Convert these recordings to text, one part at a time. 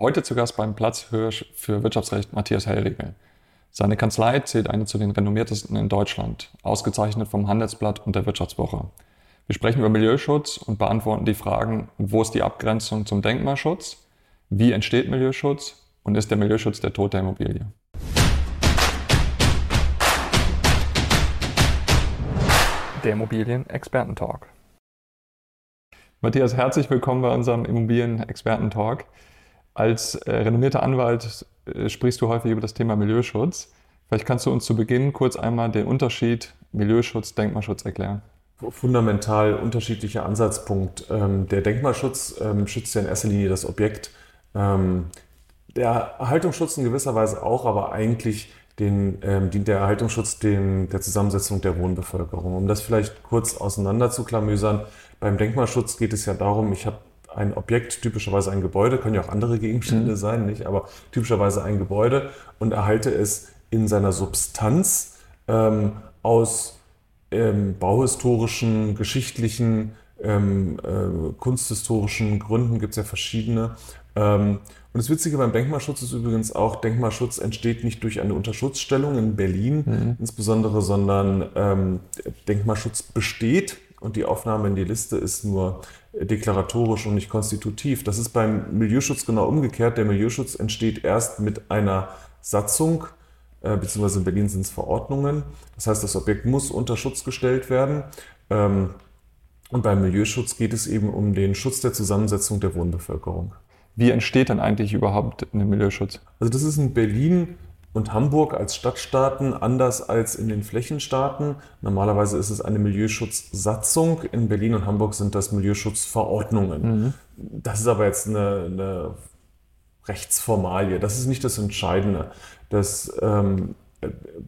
Heute zu Gast beim Platzhirsch für Wirtschaftsrecht Matthias Hellriegel. Seine Kanzlei zählt eine zu den renommiertesten in Deutschland, ausgezeichnet vom Handelsblatt und der Wirtschaftswoche. Wir sprechen über Milieuschutz und beantworten die Fragen, wo ist die Abgrenzung zum Denkmalschutz, wie entsteht Milieuschutz und ist der Milieuschutz der Tod der Immobilie. Der Immobilien-Experten-Talk. Matthias, herzlich willkommen bei unserem Immobilien-Experten-Talk. Als äh, renommierter Anwalt äh, sprichst du häufig über das Thema Milieuschutz. Vielleicht kannst du uns zu Beginn kurz einmal den Unterschied Milieuschutz, Denkmalschutz erklären. Fundamental unterschiedlicher Ansatzpunkt. Ähm, der Denkmalschutz ähm, schützt ja in erster Linie das Objekt. Ähm, der Erhaltungsschutz in gewisser Weise auch, aber eigentlich den, ähm, dient der Erhaltungsschutz dem, der Zusammensetzung der Wohnbevölkerung. Um das vielleicht kurz auseinander zu klamüsern, beim Denkmalschutz geht es ja darum, ich habe ein Objekt, typischerweise ein Gebäude, können ja auch andere Gegenstände mhm. sein, nicht, aber typischerweise ein Gebäude und erhalte es in seiner Substanz ähm, aus ähm, bauhistorischen, geschichtlichen, ähm, äh, kunsthistorischen Gründen, gibt es ja verschiedene. Ähm, und das Witzige beim Denkmalschutz ist übrigens auch, Denkmalschutz entsteht nicht durch eine Unterschutzstellung in Berlin mhm. insbesondere, sondern ähm, Denkmalschutz besteht und die Aufnahme in die Liste ist nur deklaratorisch und nicht konstitutiv. Das ist beim Milieuschutz genau umgekehrt. Der Milieuschutz entsteht erst mit einer Satzung, äh, beziehungsweise in Berlin sind es Verordnungen. Das heißt, das Objekt muss unter Schutz gestellt werden. Ähm, und beim Milieuschutz geht es eben um den Schutz der Zusammensetzung der Wohnbevölkerung. Wie entsteht denn eigentlich überhaupt ein Milieuschutz? Also das ist in Berlin und Hamburg als Stadtstaaten anders als in den Flächenstaaten. Normalerweise ist es eine Milieuschutzsatzung. In Berlin und Hamburg sind das Milieuschutzverordnungen. Mhm. Das ist aber jetzt eine, eine, Rechtsformalie. Das ist nicht das Entscheidende. Das, ähm,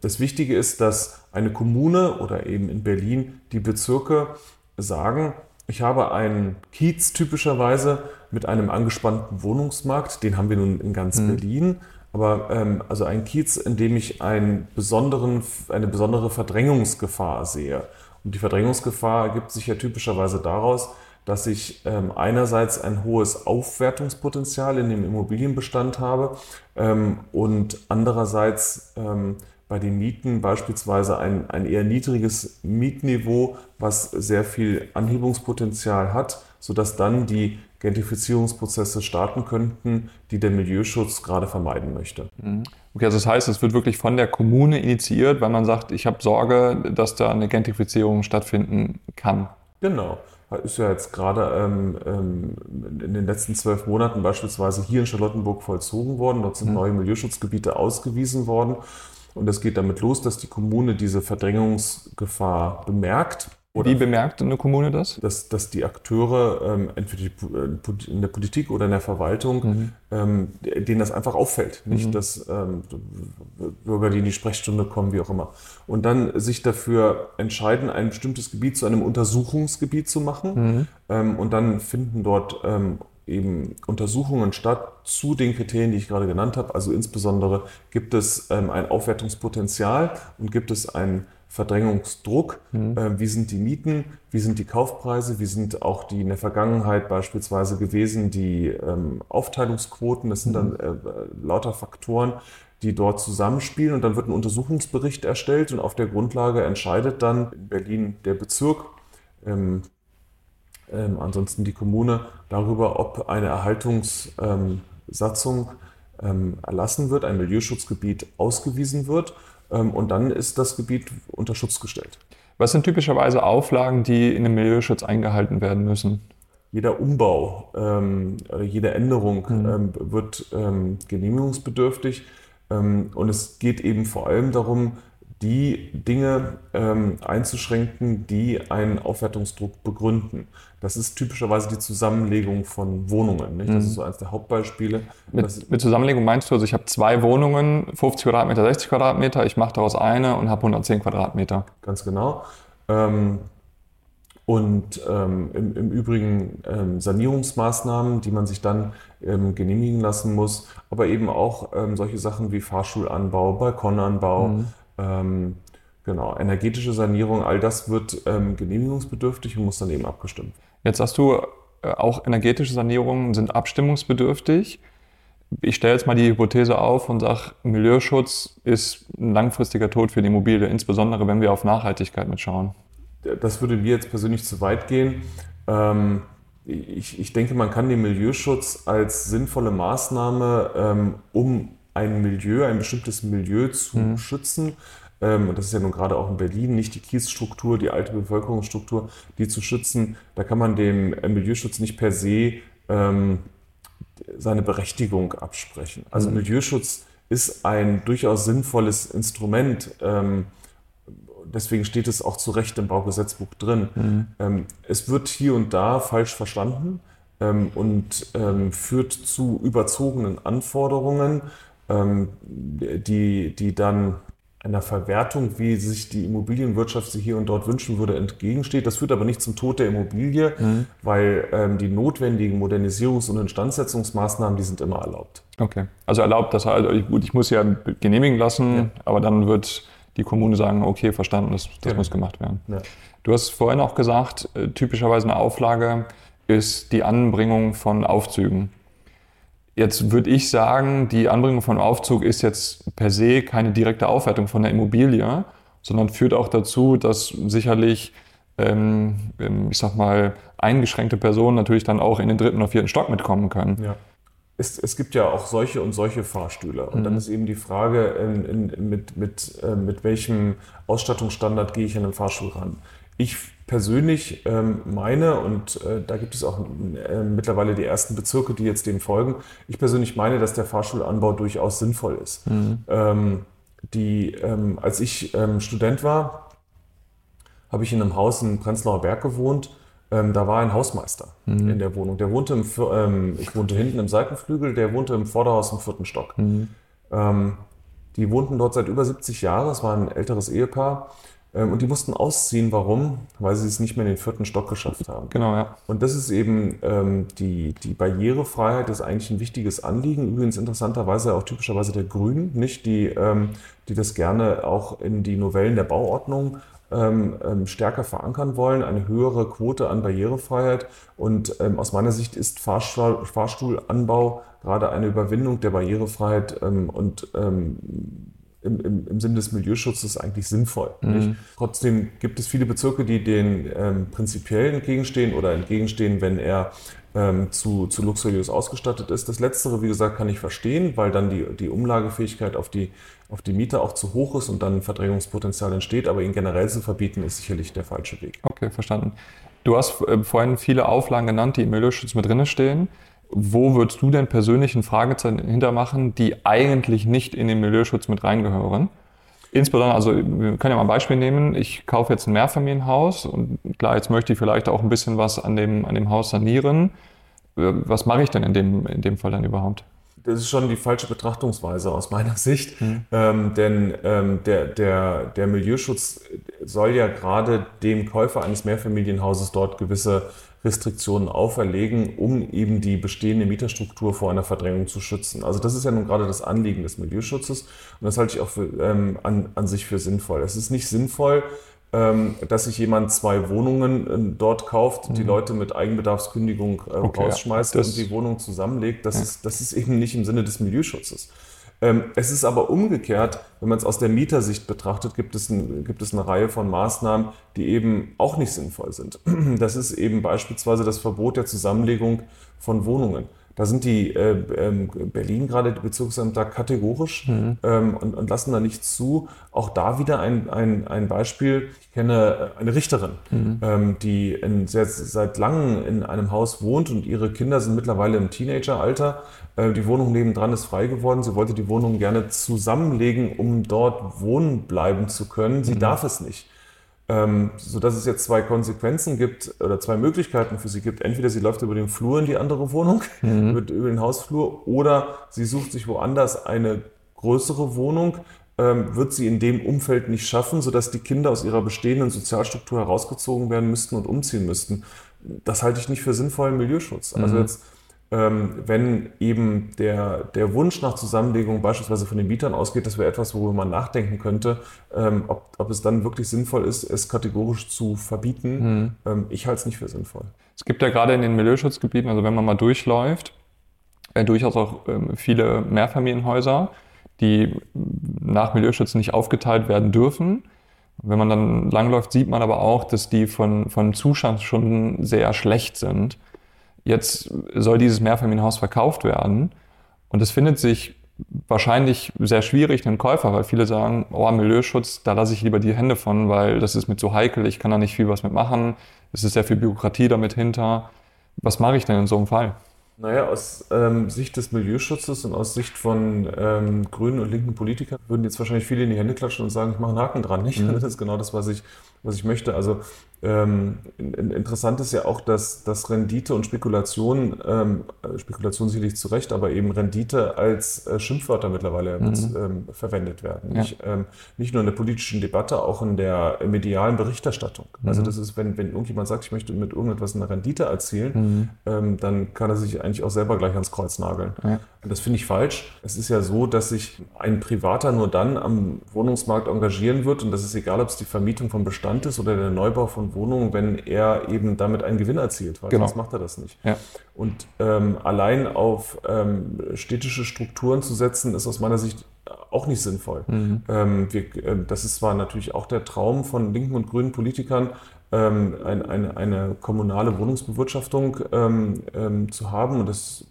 das Wichtige ist, dass eine Kommune oder eben in Berlin die Bezirke sagen, ich habe einen Kiez typischerweise mit einem angespannten Wohnungsmarkt, den haben wir nun in ganz mhm. Berlin. Aber ähm, also ein Kiez, in dem ich einen besonderen, eine besondere Verdrängungsgefahr sehe. Und die Verdrängungsgefahr ergibt sich ja typischerweise daraus, dass ich ähm, einerseits ein hohes Aufwertungspotenzial in dem Immobilienbestand habe ähm, und andererseits ähm, bei den Mieten beispielsweise ein, ein eher niedriges Mietniveau, was sehr viel Anhebungspotenzial hat, sodass dann die Gentrifizierungsprozesse starten könnten, die der Milieuschutz gerade vermeiden möchte. Mhm. Okay, also das heißt, es wird wirklich von der Kommune initiiert, weil man sagt, ich habe Sorge, dass da eine Gentrifizierung stattfinden kann. Genau. Ist ja jetzt gerade ähm, ähm, in den letzten zwölf Monaten beispielsweise hier in Charlottenburg vollzogen worden. Dort sind mhm. neue Milieuschutzgebiete ausgewiesen worden. Und es geht damit los, dass die Kommune diese Verdrängungsgefahr bemerkt oder Wie bemerkt eine Kommune das? Dass, dass die Akteure, ähm, entweder äh, in der Politik oder in der Verwaltung, mhm. ähm, denen das einfach auffällt. Nicht, mhm. dass ähm, Bürger, die in die Sprechstunde kommen, wie auch immer. Und dann sich dafür entscheiden, ein bestimmtes Gebiet zu einem Untersuchungsgebiet zu machen. Mhm. Ähm, und dann finden dort ähm, eben Untersuchungen statt zu den Kriterien, die ich gerade genannt habe. Also insbesondere gibt es ähm, ein Aufwertungspotenzial und gibt es ein Verdrängungsdruck. Mhm. Äh, wie sind die Mieten? Wie sind die Kaufpreise? Wie sind auch die in der Vergangenheit beispielsweise gewesen die ähm, Aufteilungsquoten? Das sind mhm. dann äh, lauter Faktoren, die dort zusammenspielen. Und dann wird ein Untersuchungsbericht erstellt und auf der Grundlage entscheidet dann in Berlin der Bezirk, ähm, ähm, ansonsten die Kommune, darüber, ob eine Erhaltungssatzung ähm, erlassen wird, ein Milieuschutzgebiet ausgewiesen wird. Ähm, und dann ist das Gebiet unter Schutz gestellt. Was sind typischerweise Auflagen, die in dem Milieuschutz eingehalten werden müssen? Jeder Umbau ähm, oder jede Änderung mhm. ähm, wird ähm, genehmigungsbedürftig. Ähm, und es geht eben vor allem darum, die Dinge ähm, einzuschränken, die einen Aufwertungsdruck begründen. Das ist typischerweise die Zusammenlegung von Wohnungen. Nicht? Das mhm. ist so eines der Hauptbeispiele. Mit, mit, Zusammenlegung meinst du, also ich habe zwei Wohnungen, 50 Quadratmeter, 60 Quadratmeter, ich mache daraus eine und habe 110 Quadratmeter. Ganz genau. Ähm, und ähm, im, im, Übrigen ähm, Sanierungsmaßnahmen, die man sich dann ähm, genehmigen lassen muss, aber eben auch ähm, solche Sachen wie Fahrschulanbau, Balkonanbau, mhm. Ähm, genau, energetische Sanierung, all das wird ähm, genehmigungsbedürftig und muss dann eben abgestimmt Jetzt sagst du, äh, auch energetische Sanierungen sind abstimmungsbedürftig. ich stelle jetzt mal die Hypothese auf und sage, Milieuschutz ist ein langfristiger Tod für die Immobilie, insbesondere wenn wir auf Nachhaltigkeit mitschauen. Das würde mir jetzt persönlich zu weit gehen. Ähm, ich, ich, denke, man kann den Milieuschutz als sinnvolle Maßnahme, ähm, um ein Milieu, ein bestimmtes Milieu zu mhm. schützen, ähm, und das ist ja nun gerade auch in Berlin, nicht die Kiesstruktur, die alte Bevölkerungsstruktur, die zu schützen. Da kann man dem Milieuschutz nicht per se ähm, seine Berechtigung absprechen. Also mhm. Milieuschutz ist ein durchaus sinnvolles Instrument. Ähm, deswegen steht es auch zu Recht im Baugesetzbuch drin. Mhm. Ähm, es wird hier und da falsch verstanden ähm, und ähm, führt zu überzogenen Anforderungen, ähm, die, die dann einer Verwertung, wie sich die Immobilienwirtschaft sich hier und dort wünschen würde, entgegensteht. Das führt aber nicht zum Tod der Immobilie, mhm. weil ähm, die notwendigen Modernisierungs- und Instandsetzungsmaßnahmen, die sind immer erlaubt. Okay, also erlaubt, das also gut, ich muss ja genehmigen lassen, ja. aber dann wird die Kommune sagen, okay, verstanden, das, das ja. muss gemacht werden. Ja. Du hast vorhin auch gesagt, äh, typischerweise eine Auflage ist die Anbringung von Aufzügen. Jetzt würde ich sagen, die Anbringung von Aufzug ist jetzt per se keine direkte Aufwertung von der Immobilie, sondern führt auch dazu, dass sicherlich, ähm, ähm, ich sag mal, eingeschränkte Personen natürlich dann auch in den dritten oder vierten Stock mitkommen können. Ja. Es, es gibt ja auch solche und solche Fahrstühle. Und mhm. dann ist eben die Frage, in, in, mit, mit, äh, mit welchem Ausstattungsstandard gehe ich an den Fahrstuhl ran. Ich persönlich ähm, meine, und äh, da gibt es auch äh, mittlerweile die ersten Bezirke, die jetzt dem folgen, ich persönlich meine, dass der Fahrschulanbau durchaus sinnvoll ist. Mhm. Ähm, die, ähm, als ich ähm, Student war, habe ich in einem Haus in Prenzlauer Berg gewohnt. Ähm, da war ein Hausmeister mhm. in der Wohnung. Der wohnte im, ähm, ich wohnte hinten im Seitenflügel, der wohnte im Vorderhaus im vierten Stock. Mhm. die wohnten dort seit über 70 Jahren. Es war ein älteres Ehepaar. Ähm, und die mussten ausziehen. Warum? Weil sie es nicht mehr in den vierten Stock geschafft haben. Genau, ja. Und das ist eben ähm, die, die Barrierefreiheit ist eigentlich ein wichtiges Anliegen. Übrigens interessanterweise auch typischerweise der Grünen, nicht die, ähm, die das gerne auch in die Novellen der Bauordnung ähm, ähm stärker verankern wollen, eine höhere Quote an Barrierefreiheit. Und ähm, aus meiner Sicht ist Fahrstuhl, Fahrstuhlanbau gerade eine Überwindung der Barrierefreiheit und im, im, im Sinne des Milieuschutzes eigentlich sinnvoll. Mhm. Trotzdem gibt es viele Bezirke, die den ähm, prinzipiell entgegenstehen oder entgegenstehen, wenn er ähm, zu, zu luxuriös ausgestattet ist. Das Letztere, wie gesagt, kann ich verstehen, weil dann die, die Umlagefähigkeit auf die, auf die Mieter auch zu hoch ist und dann Verdrängungspotenzial entsteht. Aber ihn generell zu verbieten, ist sicherlich der falsche Weg. Okay, verstanden. Du hast äh, vorhin viele Auflagen genannt, die im Milieuschutz mit drin stehen. Wo würdest du denn persönlich ein Fragezeichen hintermachen, die eigentlich nicht in den Milieuschutz mit reingehören? Insbesondere, also wir können ja mal ein Beispiel nehmen. Ich kaufe jetzt ein Mehrfamilienhaus und klar, jetzt möchte ich vielleicht auch ein bisschen was an dem, an dem Haus sanieren. Was mache ich denn in dem, in dem Fall dann überhaupt? Das ist schon die falsche Betrachtungsweise aus meiner Sicht. Mhm. Ähm, denn ähm, der, der, der Milieuschutz soll ja gerade dem Käufer eines Mehrfamilienhauses dort gewisse Restriktionen auferlegen, um eben die bestehende Mieterstruktur vor einer Verdrängung zu schützen. Also das ist ja nun gerade das Anliegen des Milieuschutzes und das halte ich auch für, ähm, an, an sich für sinnvoll. Es ist nicht sinnvoll, ähm, dass sich jemand zwei Wohnungen äh, dort kauft, mhm. die Leute mit Eigenbedarfskündigung äh, okay, rausschmeißt und die Wohnung zusammenlegt. Das, ja. ist, das ist eben nicht im Sinne des Milieuschutzes. Ähm, es ist aber umgekehrt, wenn man es aus der Mietersicht betrachtet, gibt es, ein, gibt es eine Reihe von Maßnahmen, die eben auch nicht sinnvoll sind. Das ist eben beispielsweise das Verbot der Zusammenlegung von Wohnungen. Da sind die äh, ähm, Berlin gerade die Bezirksämter kategorisch mhm. ähm, und, und, lassen da nichts zu. Auch da wieder ein, ein, ein Beispiel. Ich kenne eine Richterin, mhm. ähm, die in, sehr, seit langem in einem Haus wohnt und ihre Kinder sind mittlerweile im Teenageralter. Äh, die Wohnung nebendran ist frei geworden. Sie wollte die Wohnung gerne zusammenlegen, um dort wohnen bleiben zu können. Sie mhm. darf es nicht ähm, sodass es jetzt zwei Konsequenzen gibt oder zwei Möglichkeiten für sie gibt. Entweder sie läuft über den Flur in die andere Wohnung, mhm. über, über, den Hausflur, oder sie sucht sich woanders eine größere Wohnung, ähm, wird sie in dem Umfeld nicht schaffen, sodass die Kinder aus ihrer bestehenden Sozialstruktur herausgezogen werden müssten und umziehen müssten. Das halte ich nicht für sinnvollen Milieuschutz. Also mhm. jetzt wenn eben der, der Wunsch nach Zusammenlegung beispielsweise von den Mietern ausgeht, das wäre etwas, worüber man nachdenken könnte, ähm, ob, ob es dann wirklich sinnvoll ist, es kategorisch zu verbieten. Ähm, ich halte es nicht für sinnvoll. Es gibt ja gerade in den Milieuschutzgebieten, also wenn man mal durchläuft, äh, durchaus auch ähm, viele Mehrfamilienhäuser, die nach Milieuschutz nicht aufgeteilt werden dürfen. Wenn man dann langläuft, sieht man aber auch, dass die von, von Zustand schon sehr schlecht sind. Jetzt soll dieses Mehrfamilienhaus verkauft werden und es findet sich wahrscheinlich sehr schwierig, einen Käufer, weil viele sagen, oh, Milieuschutz, da lasse ich lieber die Hände von, weil das ist mir zu heikel, ich kann da nicht viel was mitmachen, es ist sehr viel Bürokratie damit hinter. Was mache ich denn in so einem Fall? Naja, aus ähm, Sicht des Milieuschutzes und aus Sicht von ähm, grünen und linken Politikern würden jetzt wahrscheinlich viele in die Hände klatschen und sagen, ich mache einen Haken dran. Nicht? Mhm. Das ist genau das, was ich, was ich möchte. Also ähm, interessant ist ja auch, dass, dass Rendite und Spekulation, ähm, Spekulation sicherlich zu Recht, aber eben Rendite als äh, Schimpfwörter mittlerweile mhm. ähm, verwendet werden. Ja. Nicht, ähm, nicht nur in der politischen Debatte, auch in der medialen Berichterstattung. Also mhm. Also das ist, wenn, wenn irgendjemand sagt, ich möchte mit irgendetwas eine Rendite erzielen, mhm. Ähm, dann kann er sich eigentlich auch selber gleich ans Kreuz nageln. Ja. Und das finde ich falsch. Es ist ja so, dass sich ein Privater nur dann am Wohnungsmarkt engagieren wird und das ist egal, ob es die Vermietung von Bestand ist oder der Neubau von Wohnung, wenn er eben damit einen Gewinn erzielt, weil genau. sonst macht er das nicht. Ja. Und ähm, allein auf ähm, städtische Strukturen zu setzen, ist aus meiner Sicht auch nicht sinnvoll. Mhm. Ähm, wir, äh, das ist zwar natürlich auch der Traum von linken und grünen Politikern, ähm, ein, eine, eine, kommunale Wohnungsbewirtschaftung ähm, ähm, zu haben. Und das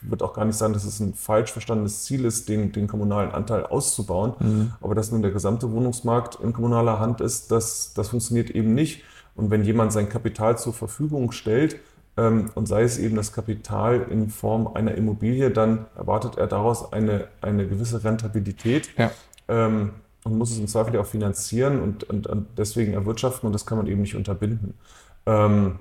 wird auch gar nicht sagen, dass es ein falsch verstandenes Ziel ist, den, den kommunalen Anteil auszubauen. Mhm. Aber dass nun der gesamte Wohnungsmarkt in kommunaler Hand ist, das, das funktioniert eben nicht. Und wenn jemand sein Kapital zur Verfügung stellt, ähm, und sei es eben das Kapital in Form einer Immobilie, dann erwartet er daraus eine, eine gewisse Rentabilität ja. ähm, und muss es im Zweifel auch finanzieren und, und, und, deswegen erwirtschaften und das kann man eben nicht unterbinden. Ähm,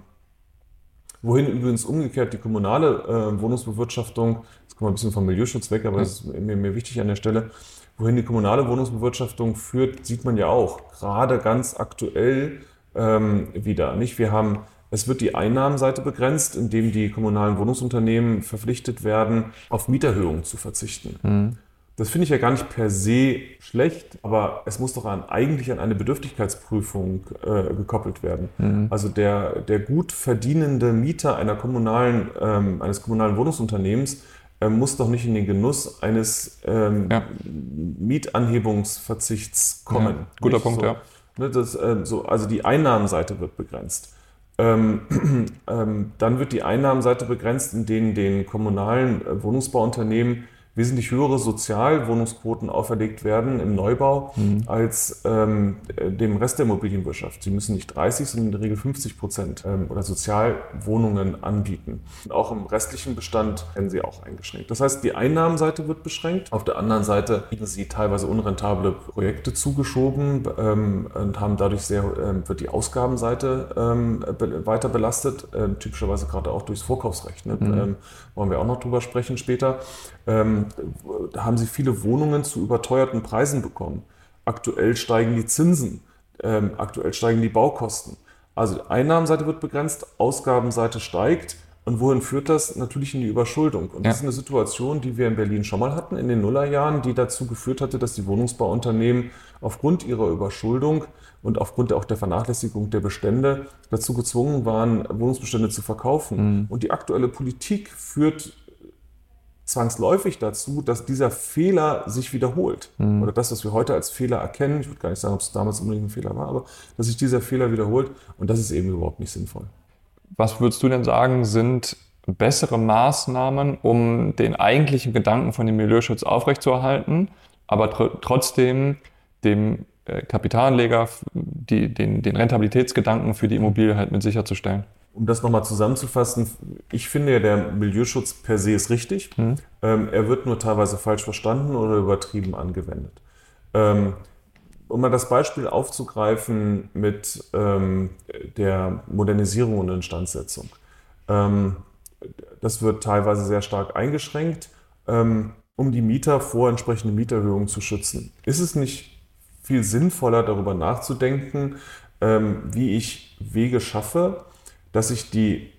wohin übrigens umgekehrt die kommunale äh, Wohnungsbewirtschaftung, jetzt kommen wir ein bisschen vom Milieuschutz weg, aber das ist mir, mir wichtig an der Stelle, wohin die kommunale Wohnungsbewirtschaftung führt, sieht man ja auch gerade ganz aktuell ähm, wieder. Nicht? Wir haben, es wird die Einnahmenseite begrenzt, indem die kommunalen Wohnungsunternehmen verpflichtet werden, auf Mieterhöhungen zu verzichten. Mhm. Das finde ich ja gar nicht per se schlecht, aber es muss doch an, eigentlich an eine Bedürftigkeitsprüfung äh, gekoppelt werden. Mhm. Also der, der gut verdienende Mieter einer kommunalen, ähm, eines kommunalen Wohnungsunternehmens äh, muss doch nicht in den Genuss eines ähm, ja. Mietanhebungsverzichts kommen. Ja, guter nicht Punkt, so. ja. Ne, das, äh, so, also die Einnahmenseite wird begrenzt. Ähm, ähm, dann wird die Einnahmenseite begrenzt, in denen den kommunalen äh, Wohnungsbauunternehmen wesentlich höhere Sozialwohnungsquoten auferlegt werden im Neubau mhm. als ähm, dem Rest der Immobilienwirtschaft. Sie müssen nicht 30, sondern in der Regel 50 Prozent ähm, oder Sozialwohnungen anbieten. Und auch im restlichen Bestand werden sie auch eingeschränkt. Das heißt, die Einnahmenseite wird beschränkt. Auf der anderen Seite kriegen sie teilweise unrentable Projekte zugeschoben ähm, und haben dadurch sehr, ähm, wird die Ausgabenseite ähm, weiter belastet, ähm, typischerweise gerade auch durchs Vorkaufsrecht. Ne? Mhm. wollen wir auch noch drüber sprechen später ähm, haben sie viele Wohnungen zu überteuerten Preisen bekommen. Aktuell steigen die Zinsen, ähm, aktuell steigen die Baukosten. Also Einnahmenseite wird begrenzt, Ausgabenseite steigt. Und wohin führt das? Natürlich in die Überschuldung. Und ja. das ist eine Situation, die wir in Berlin schon mal hatten in den Nullerjahren, die dazu geführt hatte, dass die Wohnungsbauunternehmen aufgrund ihrer Überschuldung und aufgrund auch der Vernachlässigung der Bestände dazu gezwungen waren, Wohnungsbestände zu verkaufen. Mhm. Und die aktuelle Politik führt zwangsläufig dazu, dass dieser Fehler sich wiederholt. Mhm. Oder das, was wir heute als Fehler erkennen, ich würde gar nicht sagen, ob es damals unbedingt ein Fehler war, aber dass sich dieser Fehler wiederholt und das ist eben überhaupt nicht sinnvoll. Was würdest du denn sagen, sind bessere Maßnahmen, um den eigentlichen Gedanken von dem Milieuschutz aufrechtzuerhalten, aber tr trotzdem dem äh, Kapitalanleger die, den, den Rentabilitätsgedanken für die Immobilie halt mit sicherzustellen? Um das nochmal zusammenzufassen, ich finde ja, der Milieuschutz per se ist richtig. Mhm. Ähm, er wird nur teilweise falsch verstanden oder übertrieben angewendet. Ähm, um mal das Beispiel aufzugreifen mit ähm, der Modernisierung und Instandsetzung. Ähm, das wird teilweise sehr stark eingeschränkt, ähm, um die Mieter vor entsprechenden Mieterhöhungen zu schützen. Ist es nicht viel sinnvoller, darüber nachzudenken, ähm, wie ich Wege schaffe, dass ich die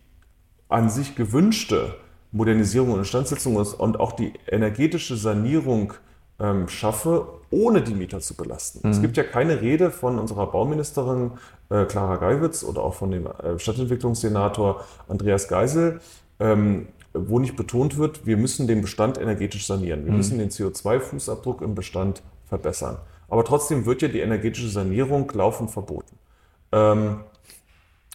an sich gewünschte Modernisierung und Instandsetzung und auch die energetische Sanierung ähm, schaffe, ohne die Mieter zu belasten. Mhm. Es gibt ja keine Rede von unserer Bauministerin äh, Clara Geiwitz oder auch von dem äh, Stadtentwicklungssenator Andreas Geisel, ähm, wo nicht betont wird, wir müssen den Bestand energetisch sanieren. Wir mhm. müssen den CO2-Fußabdruck im Bestand verbessern. Aber trotzdem wird ja die energetische Sanierung laufend verboten. Ähm,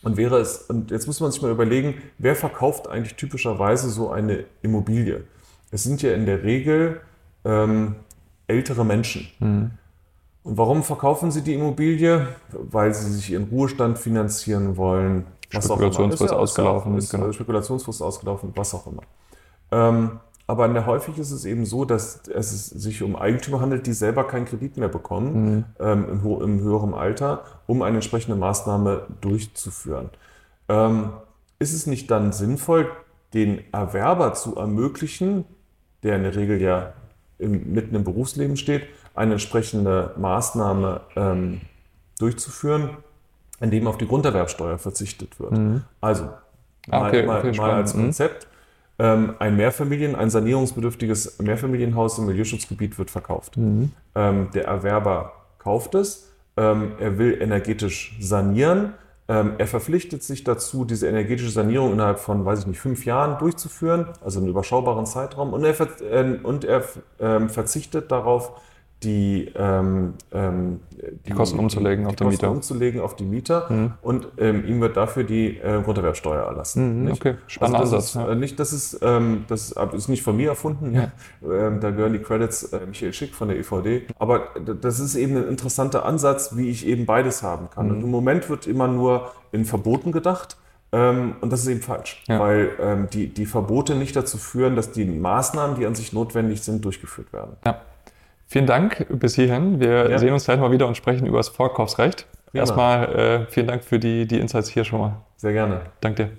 und wäre es, und jetzt muss man sich mal überlegen, wer verkauft eigentlich typischerweise so eine Immobilie? Es sind ja in der Regel ähm, ältere Menschen. Mhm. Und warum verkaufen sie die Immobilie? Weil sie sich ihren Ruhestand finanzieren wollen. Was Spekulationsfrist ja, ausgelaufen. Ist, genau. Spekulationsfrist ausgelaufen, was auch immer. Ähm, aber der, häufig ist es eben so, dass es sich um Eigentümer handelt, die selber keinen Kredit mehr bekommen mhm. ähm, im, im, höheren Alter, um eine entsprechende Maßnahme durchzuführen. Ähm, ist es nicht dann sinnvoll, den Erwerber zu ermöglichen, der in der Regel ja im, mitten im Berufsleben steht, eine entsprechende Maßnahme ähm, durchzuführen, indem auf die Grunderwerbsteuer verzichtet wird. Mhm. Also ah, okay, mal, okay, mal als mhm. Ähm, ein Mehrfamilien, ein sanierungsbedürftiges Mehrfamilienhaus im Milieuschutzgebiet wird verkauft. Mhm. Ähm, der Erwerber kauft es, ähm, er will energetisch sanieren, ähm, er verpflichtet sich dazu, diese energetische Sanierung innerhalb von, weiß ich nicht, fünf Jahren durchzuführen, also einen überschaubaren Zeitraum, und er, äh, und er ähm, verzichtet darauf, die, ähm, ähm, die, die, Kosten umzulegen die, auf die Kosten Mieter. umzulegen auf die Mieter mhm. und ähm, ihm wird dafür die äh, Grunderwerbsteuer erlassen. Mhm, okay, spannender also Ansatz. Ist, ja. äh, nicht, das, ist, ähm, das ist nicht von mir erfunden, ja. Ähm, da gehören die Credits äh, Michael Schick von der EVD, aber das ist eben ein interessanter Ansatz, wie ich eben beides haben kann. Mhm. Und im Moment wird immer nur in Verboten gedacht. Ähm, und das ist eben falsch, ja. weil ähm, die, die Verbote nicht dazu führen, dass die Maßnahmen, die an sich notwendig sind, durchgeführt werden. Ja. Vielen Dank bis hierhin. Wir ja. sehen uns gleich mal wieder und sprechen über das Vorkaufsrecht. Prima. Erstmal äh, vielen Dank für die, die Insights hier schon mal. Sehr gerne. Danke dir.